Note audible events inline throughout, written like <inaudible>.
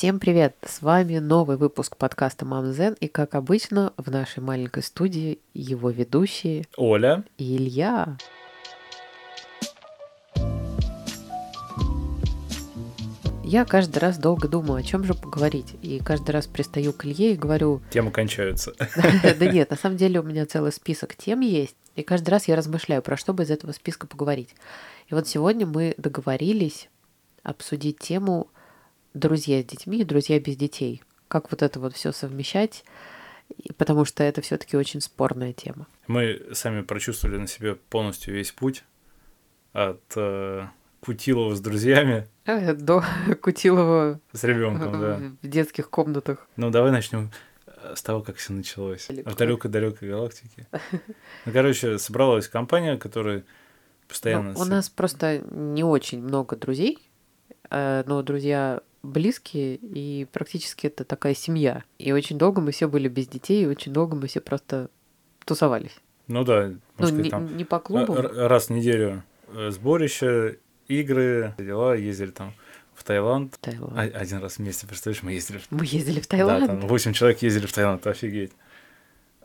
Всем привет! С вами новый выпуск подкаста Мам Зен, и как обычно в нашей маленькой студии его ведущие Оля и Илья. Я каждый раз долго думаю, о чем же поговорить. И каждый раз пристаю к Илье и говорю... <laughs> Темы кончаются. <laughs> Да нет, на самом деле у меня целый список тем есть. И каждый раз я размышляю, про что бы из этого списка поговорить. И вот сегодня мы договорились обсудить тему друзья с детьми и друзья без детей. Как вот это вот все совмещать, потому что это все-таки очень спорная тема. Мы сами прочувствовали на себе полностью весь путь от э, Кутилова с друзьями а, до <laughs> Кутилова с ребенком, да. в детских комнатах. Ну, давай начнем с того, как все началось. В далекой-далекой галактике. <laughs> Ну, короче, собралась компания, которая постоянно... Ну, у нас просто не очень много друзей, э, но друзья близкие, и практически это такая семья. И очень долго мы все были без детей, и очень долго мы все просто тусовались. Ну да, ну, сказать, не, там, не по клубу. Раз в неделю э, сборище, игры, дела, ездили там в Таиланд. Таиланд. Один раз вместе, представляешь, мы ездили. Мы ездили в Таиланд? Да, там 8 человек ездили в Таиланд, офигеть.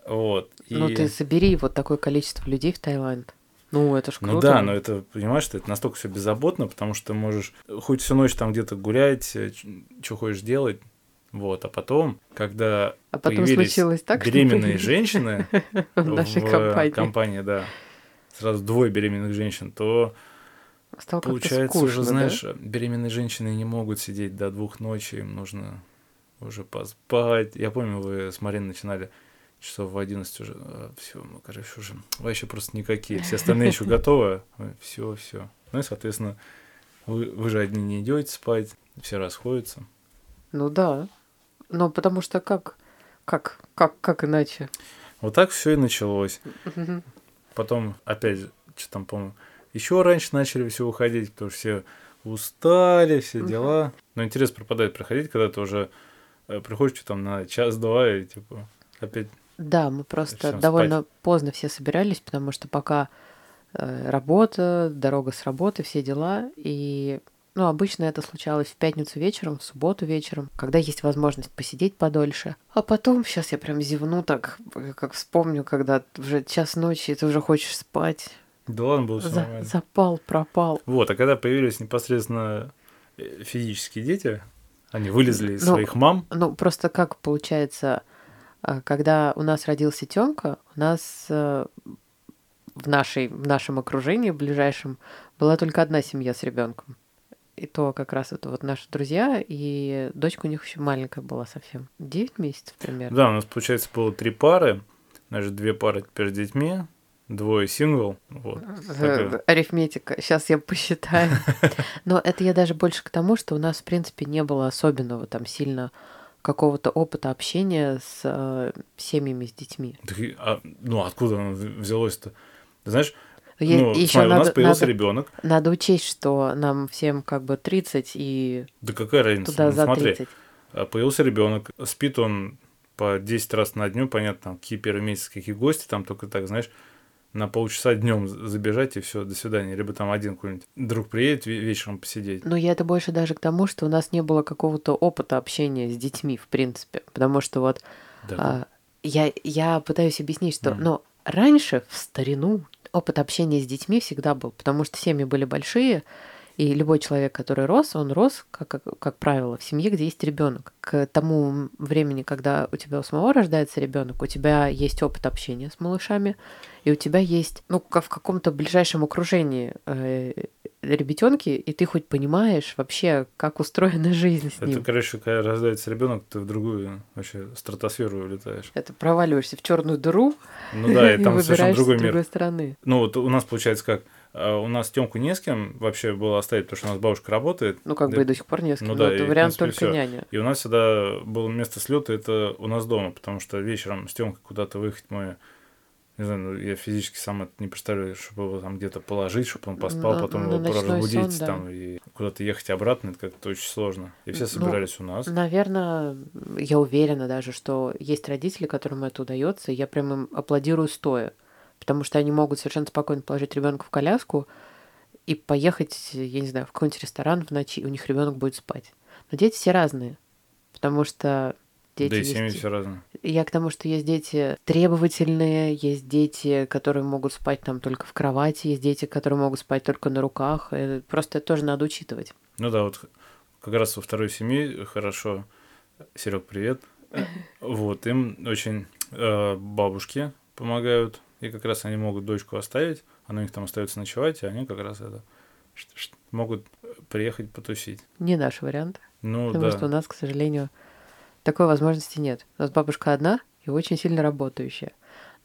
Вот. И... Ну ты собери вот такое количество людей в Таиланд. Ну, это ж ну круто. Ну да, но это, понимаешь, что это настолько все беззаботно, потому что можешь хоть всю ночь там где-то гулять, э, что хочешь делать, вот, а потом, когда а потом появились так, беременные женщины <laughs> в нашей компании. компании, да, сразу двое беременных женщин, то Стало получается скучно, уже, знаешь, да? беременные женщины не могут сидеть до двух ночи, им нужно уже поспать. Я помню, вы с Мариной начинали часов в 11 уже, а, все, ну, короче, уже вообще просто никакие. Все остальные еще готовы, все, все. Ну и, соответственно, вы, вы же одни не идете спать, все расходятся. Ну да. Ну, потому что как, как, как, как иначе? Вот так все и началось. Потом, опять, что там, помню, еще раньше начали все уходить, потому что все устали, все дела. Но интерес пропадает приходить, когда ты уже э, приходишь что там на час-два и типа опять да, мы просто довольно спать. поздно все собирались, потому что пока э, работа, дорога с работы, все дела. И ну, обычно это случалось в пятницу вечером, в субботу вечером, когда есть возможность посидеть подольше. А потом, сейчас я прям зевну так, как вспомню, когда уже час ночи, и ты уже хочешь спать. Да ладно, было все За, нормально. Запал, пропал. Вот, а когда появились непосредственно э, физические дети, они вылезли из ну, своих мам. Ну, просто как получается, когда у нас родился Тёмка, у нас э, в, нашей, в нашем окружении, в ближайшем, была только одна семья с ребенком. И то как раз это вот наши друзья, и дочка у них еще маленькая была совсем. девять месяцев примерно. Да, у нас, получается, было три пары. Значит, две пары теперь с детьми, двое сингл. Вот. Такая... Арифметика. Сейчас я посчитаю. <laughs> Но это я даже больше к тому, что у нас, в принципе, не было особенного там сильно какого-то опыта общения с э, семьями с детьми. Так, а, ну откуда оно взялось-то? Ты знаешь, е- ну, еще смотри, надо, у нас появился надо, ребенок. Надо учесть, что нам всем как бы 30 и да какая разница? туда ну, за смотри, 30. А, появился ребенок, спит он по 10 раз на дню, понятно, там, какие первые месяцы, какие гости, там только так, знаешь, на полчаса днем забежать и все, до свидания. Либо там один какой-нибудь друг приедет вечером посидеть. Но я это больше даже к тому, что у нас не было какого-то опыта общения с детьми, в принципе. Потому что вот да. а, я, я пытаюсь объяснить, что mm. но раньше, в старину, опыт общения с детьми всегда был, потому что семьи были большие, и любой человек, который рос, он рос, как, как, как правило, в семье, где есть ребенок. К тому времени, когда у тебя у самого рождается ребенок, у тебя есть опыт общения с малышами, и у тебя есть, ну, как в каком-то ближайшем окружении э, ребятенки, и ты хоть понимаешь вообще, как устроена <laughs> жизнь с ним. Это, короче, когда рождается ребенок, ты в другую вообще стратосферу улетаешь. Это проваливаешься в черную дыру. <laughs> Ну да, и <laughs> там совершенно другой мир. другой стороны. Ну вот у нас получается как а у нас Тёмку не с кем вообще было оставить, потому что у нас бабушка работает. Ну, как да, бы и до сих пор не с кем. Ну, да, это и, вариант принципе, только всё. няня. И у нас всегда было место слета это у нас дома, потому что вечером с Тёмкой куда-то выехать мы не знаю, ну, я физически сам это не представляю, чтобы его там где-то положить, чтобы он поспал, На- потом на его ночной разбудить сон, да. там и куда-то ехать обратно, это как-то очень сложно. И все Ну, собирались у нас. Наверное, я уверена даже, что есть родители, которым это удается, и я прям им аплодирую стоя. Потому что они могут совершенно спокойно положить ребенка в коляску и поехать, я не знаю, в какой-нибудь ресторан в ночи, и у них ребенок будет спать. Но дети все разные. Потому что дети да и семьи есть... все разные. Я к тому, что есть дети требовательные, есть дети, которые могут спать там только в кровати, есть дети, которые могут спать только на руках. Просто это тоже надо учитывать. Ну да, вот как раз во второй семье хорошо. Серег, привет. <laughs> Вот, им очень э, бабушки помогают, и как раз они могут дочку оставить, она у них там остается ночевать, и они как раз это могут приехать потусить. Не наш вариант. Ну, потому да. что у нас, к сожалению, такой возможности нет. У нас бабушка одна и очень сильно работающая.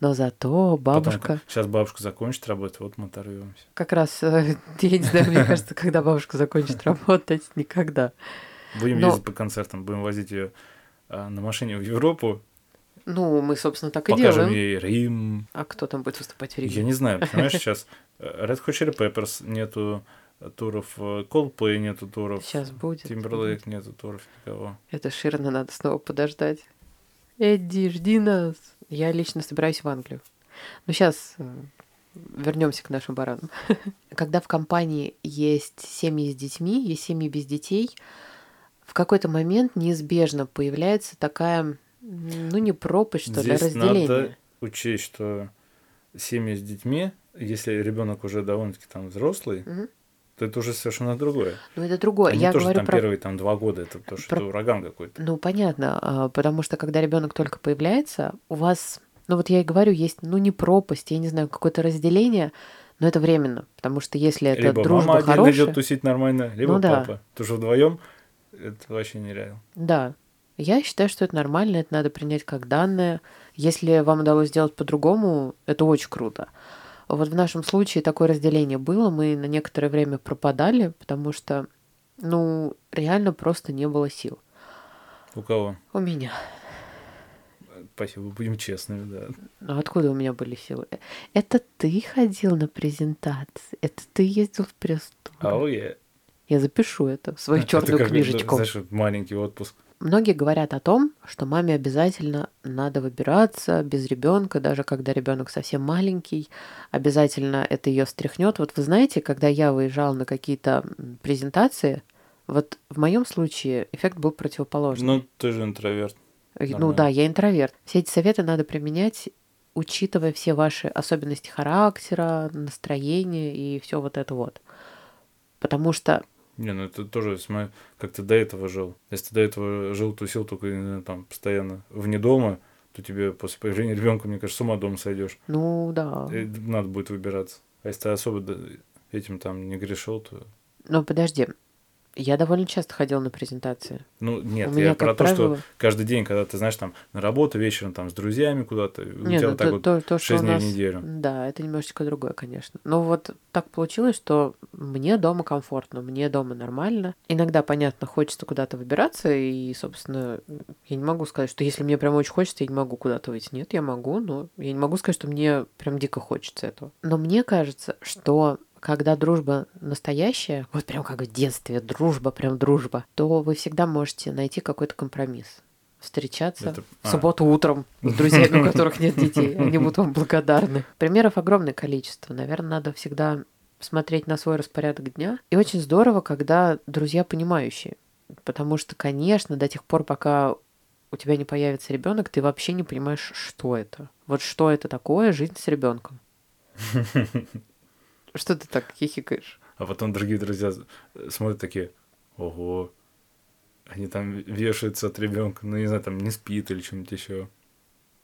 Но зато бабушка... Потом, сейчас бабушка закончит работать, вот мы оторвемся. Как раз, э, <laughs> я не знаю, мне кажется, когда бабушка закончит работать, никогда. Будем ездить по концертам, будем возить ее а, на машине в Европу. Ну, мы, собственно, так и Покажем делаем. ей Рим. А кто там будет выступать в Риме? Я не знаю, понимаешь, <laughs> сейчас э, Red Hot Chili Peppers нету туров, э, Coldplay нету туров. Сейчас будет. Timberlake нету туров, никого. Это Ширна надо снова подождать. Эдди, жди нас. Я лично собираюсь в Англию. Ну, сейчас э, вернемся к нашим баранам. <laughs> Когда в компании есть семьи с детьми, есть семьи без детей, в какой-то момент неизбежно появляется такая, ну, не пропасть, что ли, а разделение. надо учесть, что семьи с детьми, если ребенок уже довольно-таки там взрослый, угу это уже совершенно другое. Ну, это другое. Они Я тоже говорю там про... первые там два года, это то, что про... ураган какой-то. Ну, понятно, а, потому что когда ребенок только появляется, у вас, ну вот я и говорю, есть, ну, не пропасть, я не знаю, какое-то разделение, но это временно, потому что если это либо дружба мама хорошая... идет тусить нормально, либо ну, да. папа. Потому что вдвоем это вообще нереально. Да. Я считаю, что это нормально, это надо принять как данное. Если вам удалось сделать по-другому, это очень круто. Вот в нашем случае такое разделение было, мы на некоторое время пропадали, потому что, ну, реально просто не было сил. У кого? У меня. Спасибо, будем честными, да. Ну, откуда у меня были силы? Это ты ходил на презентации, это ты ездил в пресс-тур. Oh, yeah. Я запишу это в свою черную как, книжечку. Знаешь, маленький отпуск. Многие говорят о том, что маме обязательно надо выбираться без ребенка, даже когда ребенок совсем маленький, обязательно это ее встряхнет. Вот вы знаете, когда я выезжала на какие-то презентации, вот в моем случае эффект был противоположный. Ну, ты же интроверт. Ну Нормально. да, я интроверт. Все эти советы надо применять, учитывая все ваши особенности характера, настроения и все вот это вот. Потому что не, ну это тоже, как ты до этого жил. Если ты до этого жил, тусил только там постоянно вне дома, то тебе после появления ребенка, мне кажется, с ума дома сойдешь. Ну да. И надо будет выбираться. А если ты особо этим там не грешил, то. Ну подожди, я довольно часто ходила на презентации. Ну, нет, я про то, правило... что каждый день, когда ты, знаешь, там на работу вечером там с друзьями куда-то, у тебя ну, вот так то, вот то, то, 6 дней нас... в неделю. Да, это немножечко другое, конечно. Но вот так получилось, что мне дома комфортно, мне дома нормально. Иногда, понятно, хочется куда-то выбираться, и, собственно, я не могу сказать, что если мне прям очень хочется, я не могу куда-то выйти. Нет, я могу, но я не могу сказать, что мне прям дико хочется этого. Но мне кажется, что когда дружба настоящая, вот прям как в детстве, дружба, прям дружба, то вы всегда можете найти какой-то компромисс. Встречаться Это... в а. субботу утром <laughs> с друзьями, у которых нет детей. Они будут вам благодарны. Примеров огромное количество. Наверное, надо всегда смотреть на свой распорядок дня. И очень здорово, когда друзья понимающие. Потому что, конечно, до тех пор, пока у тебя не появится ребенок, ты вообще не понимаешь, что это. Вот что это такое жизнь с ребенком. <laughs> Что ты так хихикаешь? А потом другие друзья смотрят такие, ого, они там вешаются от ребенка, ну не знаю, там не спит или что-нибудь еще.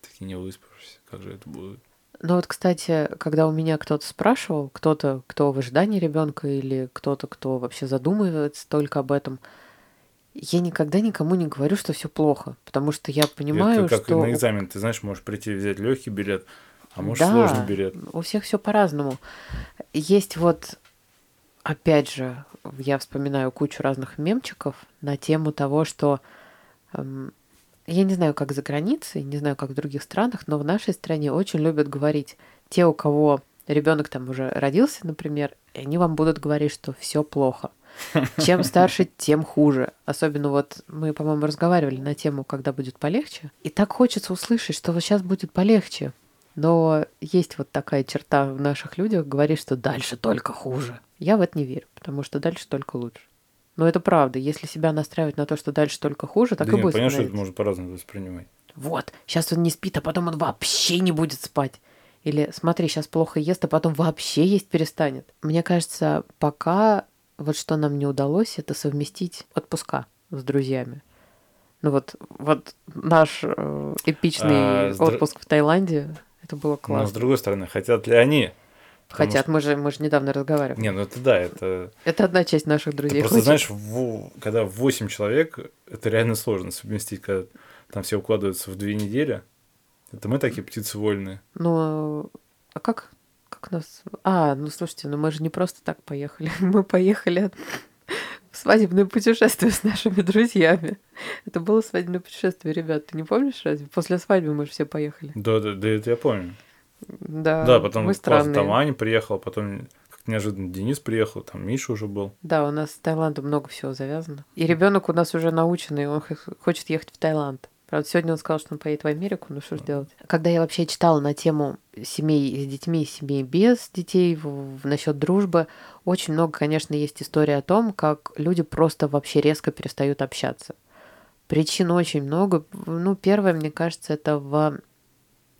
Такие не выспавшиеся, как же это будет? Ну вот, кстати, когда у меня кто-то спрашивал, кто-то, кто в ожидании ребенка или кто-то, кто вообще задумывается только об этом, я никогда никому не говорю, что все плохо, потому что я понимаю, это как что... на экзамен, ты знаешь, можешь прийти взять легкий билет, а может да, сложный билет. У всех все по-разному. Есть вот, опять же, я вспоминаю кучу разных мемчиков на тему того, что эм, я не знаю, как за границей, не знаю, как в других странах, но в нашей стране очень любят говорить те, у кого ребенок там уже родился, например, и они вам будут говорить, что все плохо. <laughs> Чем старше, тем хуже. Особенно вот мы, по-моему, разговаривали на тему, когда будет полегче. И так хочется услышать, что вот сейчас будет полегче. Но есть вот такая черта в наших людях, говорит, что дальше только хуже. Я в это не верю, потому что дальше только лучше. Но это правда. Если себя настраивать на то, что дальше только хуже, так да и нет, будет. Понятно, что это можно по-разному воспринимать. Вот, сейчас он не спит, а потом он вообще не будет спать. Или смотри, сейчас плохо ест, а потом вообще есть перестанет. Мне кажется, пока вот что нам не удалось, это совместить отпуска с друзьями. Ну вот, вот наш э, эпичный а, отпуск в Таиланде, это было классно. Но с другой стороны, хотят ли они? Хотят, что... мы, же, мы же недавно разговаривали. Не, ну это да, это... Это одна часть наших друзей. Ты просто знаешь, в... когда 8 человек, это реально сложно совместить, когда там все укладываются в две недели. Это мы такие птицы вольные. Ну, а как, как нас... А, ну слушайте, ну мы же не просто так поехали. <laughs> Мы поехали свадебное путешествие с нашими друзьями. Это было свадебное путешествие, ребят. Ты не помнишь разве? После свадьбы мы же все поехали. Да, да, да, это я помню. Да, да потом мы странные. там Аня приехала, потом как неожиданно Денис приехал, там Миша уже был. Да, у нас с Таиландом много всего завязано. И ребенок у нас уже наученный, он хочет ехать в Таиланд. Правда, сегодня он сказал, что он поедет в Америку, ну что ж делать. Когда я вообще читала на тему семей с детьми, семей без детей, в, в, насчет дружбы, очень много, конечно, есть история о том, как люди просто вообще резко перестают общаться. Причин очень много. Ну, первое, мне кажется, это в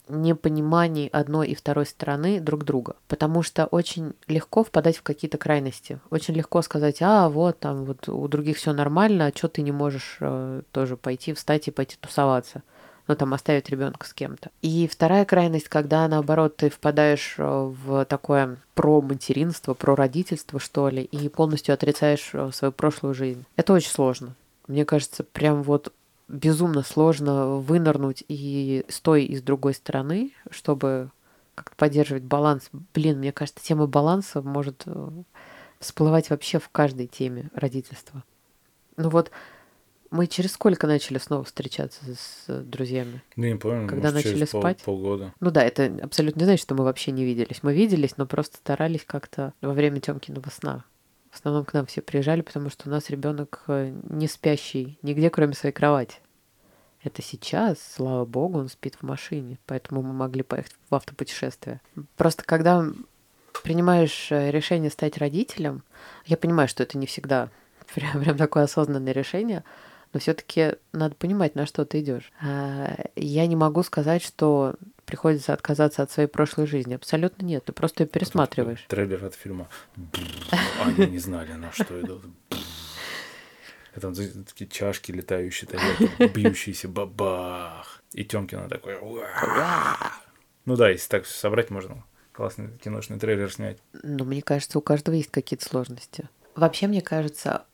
непонимании одной и второй стороны друг друга. Потому что очень легко впадать в какие-то крайности. Очень легко сказать, а вот там вот у других все нормально, а что ты не можешь э, тоже пойти, встать и пойти тусоваться ну, там, оставить ребенка с кем-то. И вторая крайность, когда, наоборот, ты впадаешь э, в такое про материнство, про родительство, что ли, и полностью отрицаешь э, свою прошлую жизнь. Это очень сложно. Мне кажется, прям вот безумно сложно вынырнуть и с той, и с другой стороны, чтобы как-то поддерживать баланс. Блин, мне кажется, тема баланса может э, всплывать вообще в каждой теме родительства. Ну вот, мы через сколько начали снова встречаться с друзьями? Ну, не помню. Когда может, начали пол, спать? полгода. Ну да, это абсолютно не значит, что мы вообще не виделись. Мы виделись, но просто старались как-то во время Тёмкиного сна в основном к нам все приезжали, потому что у нас ребенок э, не спящий нигде, кроме своей кровати. Это сейчас, слава богу, он спит в машине, поэтому мы могли поехать в автопутешествие. Просто когда принимаешь э, решение стать родителем, я понимаю, что это не всегда <laughs> прям, прям такое осознанное решение, но все-таки надо понимать, на что ты идешь. А, я не могу сказать, что приходится отказаться от своей прошлой жизни. Абсолютно нет. Ты просто ее пересматриваешь. Трейлер от фильма. <laughs> Они не знали, на что идут. Это такие чашки летающие, тарелки, бьющиеся, бабах. И Тёмкина такой. Ну да, если так все собрать, можно классный киношный трейлер снять. Ну, мне кажется, у каждого есть какие-то сложности. Вообще, мне кажется,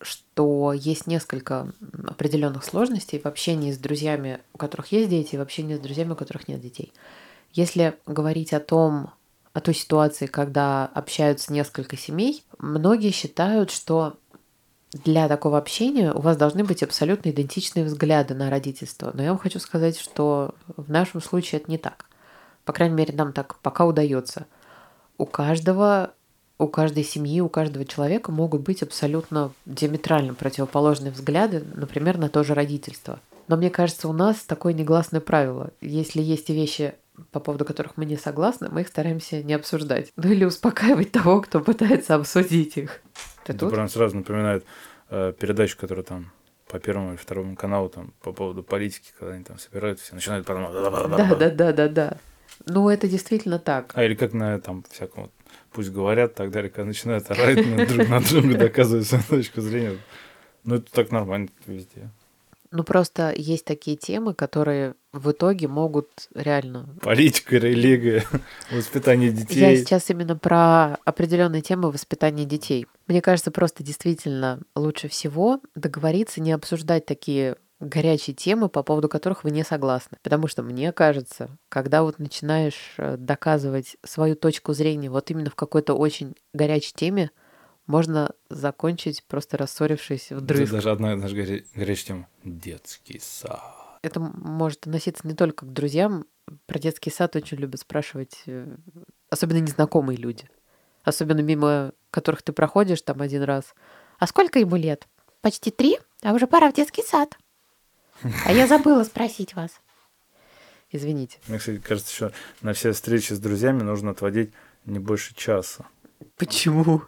что есть несколько определенных сложностей в общении с друзьями, у которых есть дети, и в общении с друзьями, у которых нет детей. Если говорить о том, о той ситуации, когда общаются несколько семей, многие считают, что для такого общения у вас должны быть абсолютно идентичные взгляды на родительство. Но я вам хочу сказать, что в нашем случае это не так. По крайней мере, нам так пока удается. У каждого у каждой семьи, у каждого человека могут быть абсолютно диаметрально противоположные взгляды, например, на то же родительство. Но мне кажется, у нас такое негласное правило. Если есть вещи, по поводу которых мы не согласны, мы их стараемся не обсуждать. Ну или успокаивать того, кто пытается обсудить их. Ты Это тут? прям сразу напоминает э, передачу, которая там по первому или второму каналу там по поводу политики, когда они там собираются, все начинают потом... Да, да, да, да, да. Ну, это действительно так. А или как на там всяком пусть говорят так далее, когда начинают орать друг на друга, доказывать свою точку зрения. Ну, это так нормально везде. Ну, просто есть такие темы, которые в итоге могут реально... Политика, религия, воспитание детей. Я сейчас именно про определенные темы воспитания детей. Мне кажется, просто действительно лучше всего договориться не обсуждать такие горячие темы, по поводу которых вы не согласны. Потому что мне кажется, когда вот начинаешь э, доказывать свою точку зрения вот именно в какой-то очень горячей теме, можно закончить просто рассорившись в дрызг. даже одна наша горя... горячая тема — детский сад. Это может относиться не только к друзьям. Про детский сад очень любят спрашивать, э, особенно незнакомые люди. Особенно мимо которых ты проходишь там один раз. А сколько ему лет? Почти три, а уже пора в детский сад. А я забыла спросить вас. Извините. Мне, кстати, кажется, еще на все встречи с друзьями нужно отводить не больше часа. Почему?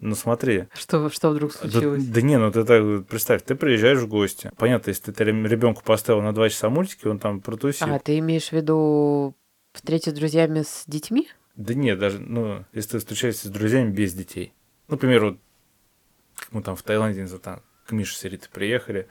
Ну смотри. Что, что вдруг случилось? Да, да не, ну ты так представь, ты приезжаешь в гости. Понятно, если ты ребенку поставил на два часа мультики, он там протусит. А, ты имеешь в виду встречи с друзьями с детьми? Да нет, даже, ну, если ты встречаешься с друзьями без детей. Например, вот мы там в Таиланде, там к Мише с Ритой приехали,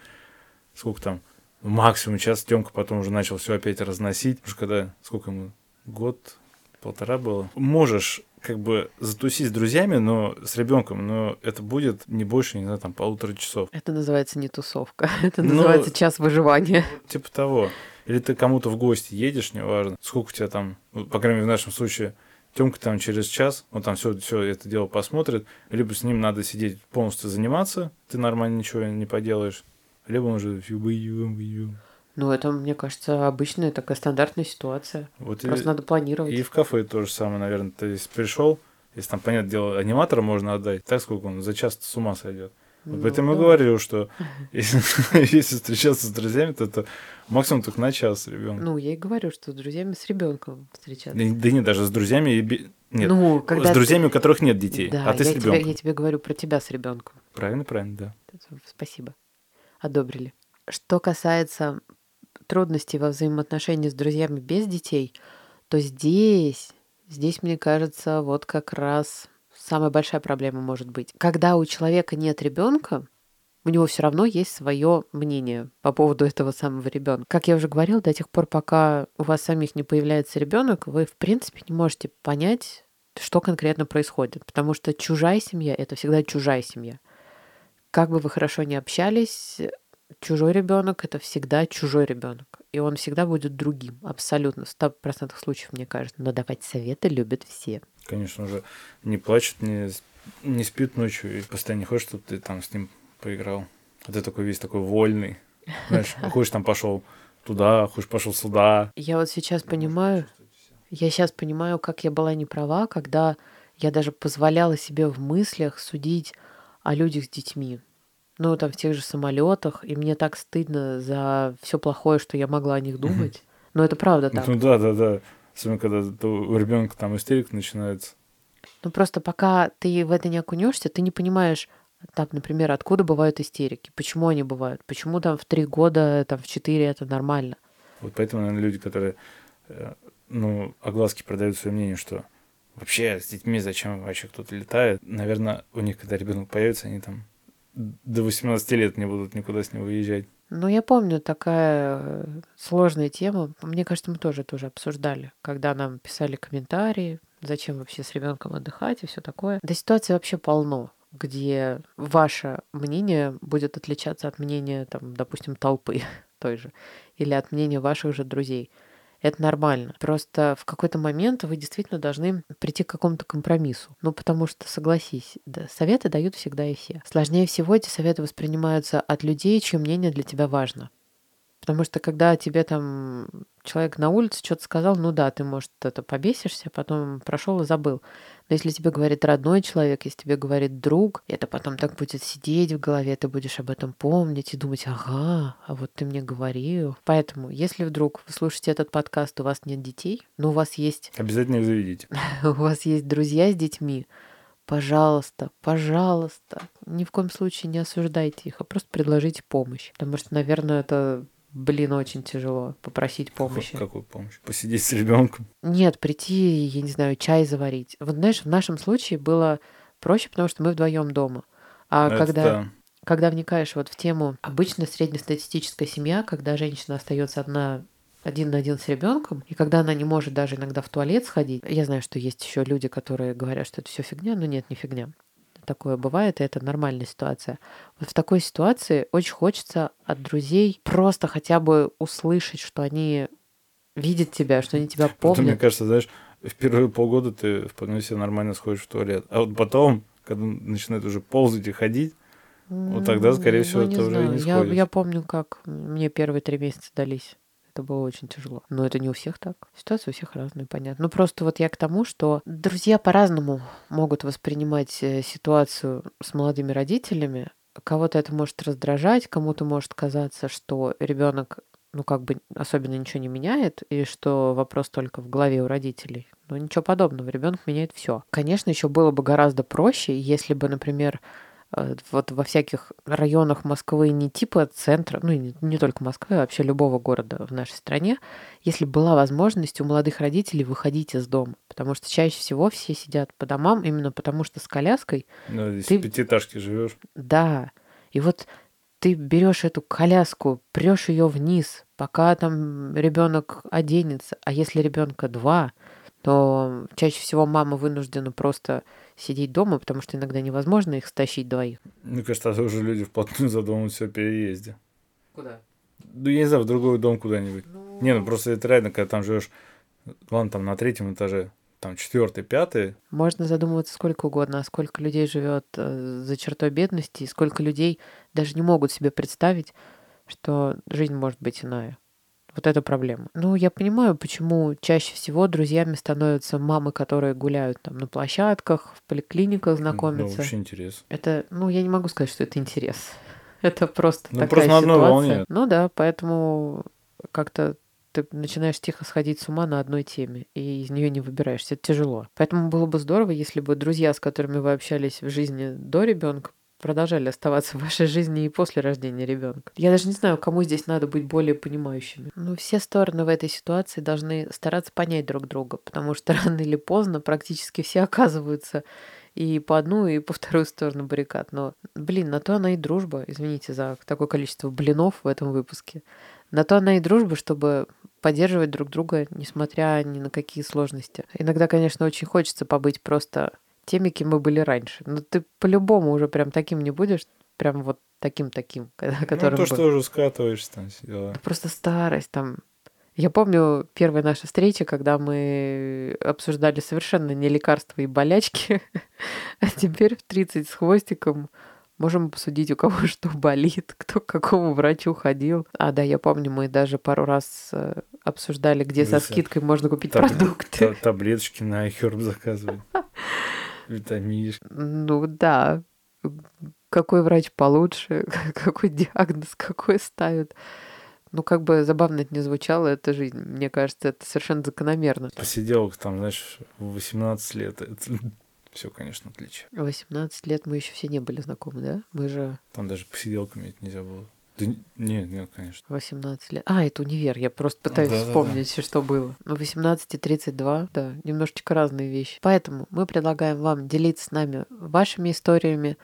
сколько там, максимум час, Тёмка потом уже начал все опять разносить, уже когда, сколько ему, год, полтора было. Можешь как бы затусить с друзьями, но с ребенком, но это будет не больше, не знаю, там полутора часов. Это называется не тусовка, <laughs> это но... называется час выживания. <laughs> Типа того. Или ты кому-то в гости едешь, неважно, сколько у тебя там, ну, по крайней мере, в нашем случае, Тёмка там через час, он там все, все это дело посмотрит, либо с ним надо сидеть полностью заниматься, ты нормально ничего не поделаешь, либо он уже ну, это, мне кажется, обычная такая стандартная ситуация. Вот Просто и, надо планировать. И в кафе то же самое, наверное. То есть пришел, если там, понятное дело, аниматора можно отдать, так сколько он за час с ума сойдет. Вот ну, поэтому да. я говорил, что <laughs> если, <laughs> если встречаться с друзьями, то это максимум только на час с ребенком. Ну, я и говорю, что с друзьями с ребенком встречаться. Да, да нет, даже с друзьями и нет. Ну, когда с друзьями, ты... у которых нет детей, да, а ты с ребенком. Я тебе говорю про тебя с ребенком. Правильно, правильно, да. Спасибо. Одобрили. Что касается трудностей во взаимоотношении с друзьями без детей, то здесь, здесь, мне кажется, вот как раз самая большая проблема может быть. Когда у человека нет ребенка, у него все равно есть свое мнение по поводу этого самого ребенка. Как я уже говорила, до тех пор, пока у вас самих не появляется ребенок, вы, в принципе, не можете понять, что конкретно происходит. Потому что чужая семья это всегда чужая семья. Как бы вы хорошо не общались, чужой ребенок это всегда чужой ребенок. И он всегда будет другим. Абсолютно. В 100% случаев, мне кажется. Но давать советы любят все. Конечно же. Не плачет, не, не спит ночью и постоянно хочет, чтобы ты там с ним поиграл. А ты такой весь такой вольный. Знаешь, <laughs> хочешь там пошел туда, хочешь пошел сюда. Я вот сейчас понимаю, я сейчас понимаю, как я была не права, когда я даже позволяла себе в мыслях судить о людях с детьми ну, там, в тех же самолетах, и мне так стыдно за все плохое, что я могла о них думать. Но это правда так. Ну да, да, да. Особенно, когда у ребенка там истерика начинается. Ну просто пока ты в это не окунешься, ты не понимаешь, там, например, откуда бывают истерики, почему они бывают, почему там в три года, там в четыре это нормально. Вот поэтому, наверное, люди, которые, э, ну, огласки продают свое мнение, что вообще с детьми зачем вообще кто-то летает, наверное, у них, когда ребенок появится, они там до 18 лет не будут никуда с ним выезжать. Ну, я помню, такая э, сложная тема. Мне кажется, мы тоже тоже обсуждали, когда нам писали комментарии, зачем вообще с ребенком отдыхать и все такое. Да ситуации вообще полно где ваше мнение будет отличаться от мнения, там, допустим, толпы <laughs> той же, или от мнения ваших же друзей. Это нормально. Просто в какой-то момент вы действительно должны прийти к какому-то компромиссу. Ну, потому что, согласись, да, советы дают всегда и все. Сложнее всего эти советы воспринимаются от людей, чье мнение для тебя важно. Потому что когда тебе там человек на улице что-то сказал, ну да, ты, может, это побесишься, потом прошел и забыл. Но если тебе говорит родной человек, если тебе говорит друг, это потом так будет сидеть в голове, ты будешь об этом помнить и думать, ага, а вот ты мне говорил. Поэтому, если вдруг вы слушаете этот подкаст, у вас нет детей, но у вас есть... Обязательно их заведите. <laughs> у вас есть друзья с детьми, пожалуйста, пожалуйста, ни в коем случае не осуждайте их, а просто предложите помощь. Потому что, наверное, это Блин, очень тяжело попросить помощи. Какую помощь? Посидеть с ребенком? Нет, прийти, я не знаю, чай заварить. Вот знаешь, в нашем случае было проще, потому что мы вдвоем дома. А Это когда, да. когда вникаешь вот в тему обычно среднестатистическая семья, когда женщина остается одна один на один с ребенком, и когда она не может даже иногда в туалет сходить, я знаю, что есть еще люди, которые говорят, что это все фигня, но нет, не фигня такое бывает, и это нормальная ситуация. Вот в такой ситуации очень хочется от друзей просто хотя бы услышать, что они видят тебя, что они тебя помнят. Это, мне кажется, знаешь, в первые полгода ты вполне себе нормально сходишь в туалет. А вот потом, когда начинает уже ползать и ходить, вот тогда, скорее ну, всего, ты уже не сходишь. Я, я помню, как мне первые три месяца дались. Это было очень тяжело. Но это не у всех так. Ситуация у всех разная, понятно. Ну просто вот я к тому, что друзья по-разному могут воспринимать э, ситуацию с молодыми родителями. Кого-то это может раздражать, кому-то может казаться, что ребенок ну, как бы особенно ничего не меняет, и что вопрос только в голове у родителей. но ничего подобного. Ребенок меняет все. Конечно, еще было бы гораздо проще, если бы, например, вот во всяких районах Москвы не типа центра, ну не, не только Москвы, а вообще любого города в нашей стране, если была возможность у молодых родителей выходить из дома. Потому что чаще всего все сидят по домам именно потому, что с коляской... Ну, если ты... в пятиэтажке живешь. Да. И вот ты берешь эту коляску, прешь ее вниз, пока там ребенок оденется. А если ребенка два, то чаще всего мама вынуждена просто сидеть дома, потому что иногда невозможно их стащить двоих. Мне кажется, а уже люди вплотную задумываются о переезде. Куда? Ну, я не знаю, в другой дом куда-нибудь. Ну... Не, ну просто это реально, когда там живешь, ладно, там на третьем этаже, там четвертый, пятый. Можно задумываться сколько угодно, а сколько людей живет э, за чертой бедности, и сколько людей даже не могут себе представить, что жизнь может быть иная. Вот это проблема. Ну, я понимаю, почему чаще всего друзьями становятся мамы, которые гуляют там на площадках, в поликлиниках знакомятся. Ну, вообще интерес. Это, ну, я не могу сказать, что это интерес. <laughs> Это просто ну, такая просто на одной ситуация. волне. Ну да, поэтому как-то ты начинаешь тихо сходить с ума на одной теме, и из нее не выбираешься. Это тяжело. Поэтому было бы здорово, если бы друзья, с которыми вы общались в жизни до ребенка, продолжали оставаться в вашей жизни и после рождения ребенка. Я даже не знаю, кому здесь надо быть более понимающими. Но все стороны в этой ситуации должны стараться понять друг друга, потому что <laughs> рано или поздно практически все оказываются и по одну, и по вторую сторону баррикад. Но, блин, на то она и дружба. Извините за такое количество блинов в этом выпуске. На то она и дружба, чтобы поддерживать друг друга, несмотря ни на какие сложности. Иногда, конечно, очень хочется побыть просто теми, кем мы были раньше. Но ты по-любому уже прям таким не будешь, прям вот таким-таким, которым Ну, то, что уже скатываешься там все дела. Просто старость там. Я помню первая наша встреча, когда мы обсуждали совершенно не лекарства и болячки, <laughs> а теперь в 30 с хвостиком Можем обсудить, у кого <laughs> что болит, кто к какому врачу ходил. А, да, я помню, мы даже пару раз э, обсуждали, где со скидкой можно купить Таб- продукты. Таблеточки на iHerb заказывать. <laughs> Витаминишки. Ну да. Какой врач получше, <laughs> какой диагноз, какой ставит. Ну, как бы забавно это не звучало, это жизнь. Мне кажется, это совершенно закономерно. Посидел там, знаешь, в 18 лет. Это <laughs> все, конечно, отличие. 18 лет мы еще все не были знакомы, да? Мы же... Там даже посиделками это нельзя было. Да нет, нет, конечно. 18 лет. А, это универ. Я просто пытаюсь да, вспомнить, да, да. что было. Ну, 18 и 32, да, немножечко разные вещи. Поэтому мы предлагаем вам делиться с нами вашими историями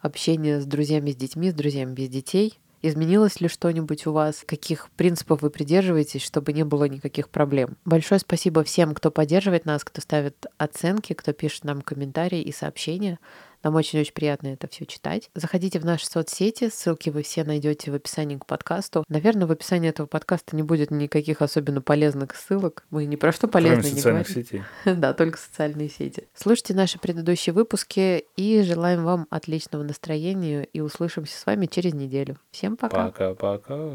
общения с друзьями с детьми, с друзьями без детей. Изменилось ли что-нибудь у вас? Каких принципов вы придерживаетесь, чтобы не было никаких проблем? Большое спасибо всем, кто поддерживает нас, кто ставит оценки, кто пишет нам комментарии и сообщения. Нам очень-очень приятно это все читать. Заходите в наши соцсети, ссылки вы все найдете в описании к подкасту. Наверное, в описании этого подкаста не будет никаких особенно полезных ссылок. Мы ни про что полезное не говорим. сетей. <laughs> да, только социальные сети. Слушайте наши предыдущие выпуски и желаем вам отличного настроения и услышимся с вами через неделю. Всем пока. Пока-пока.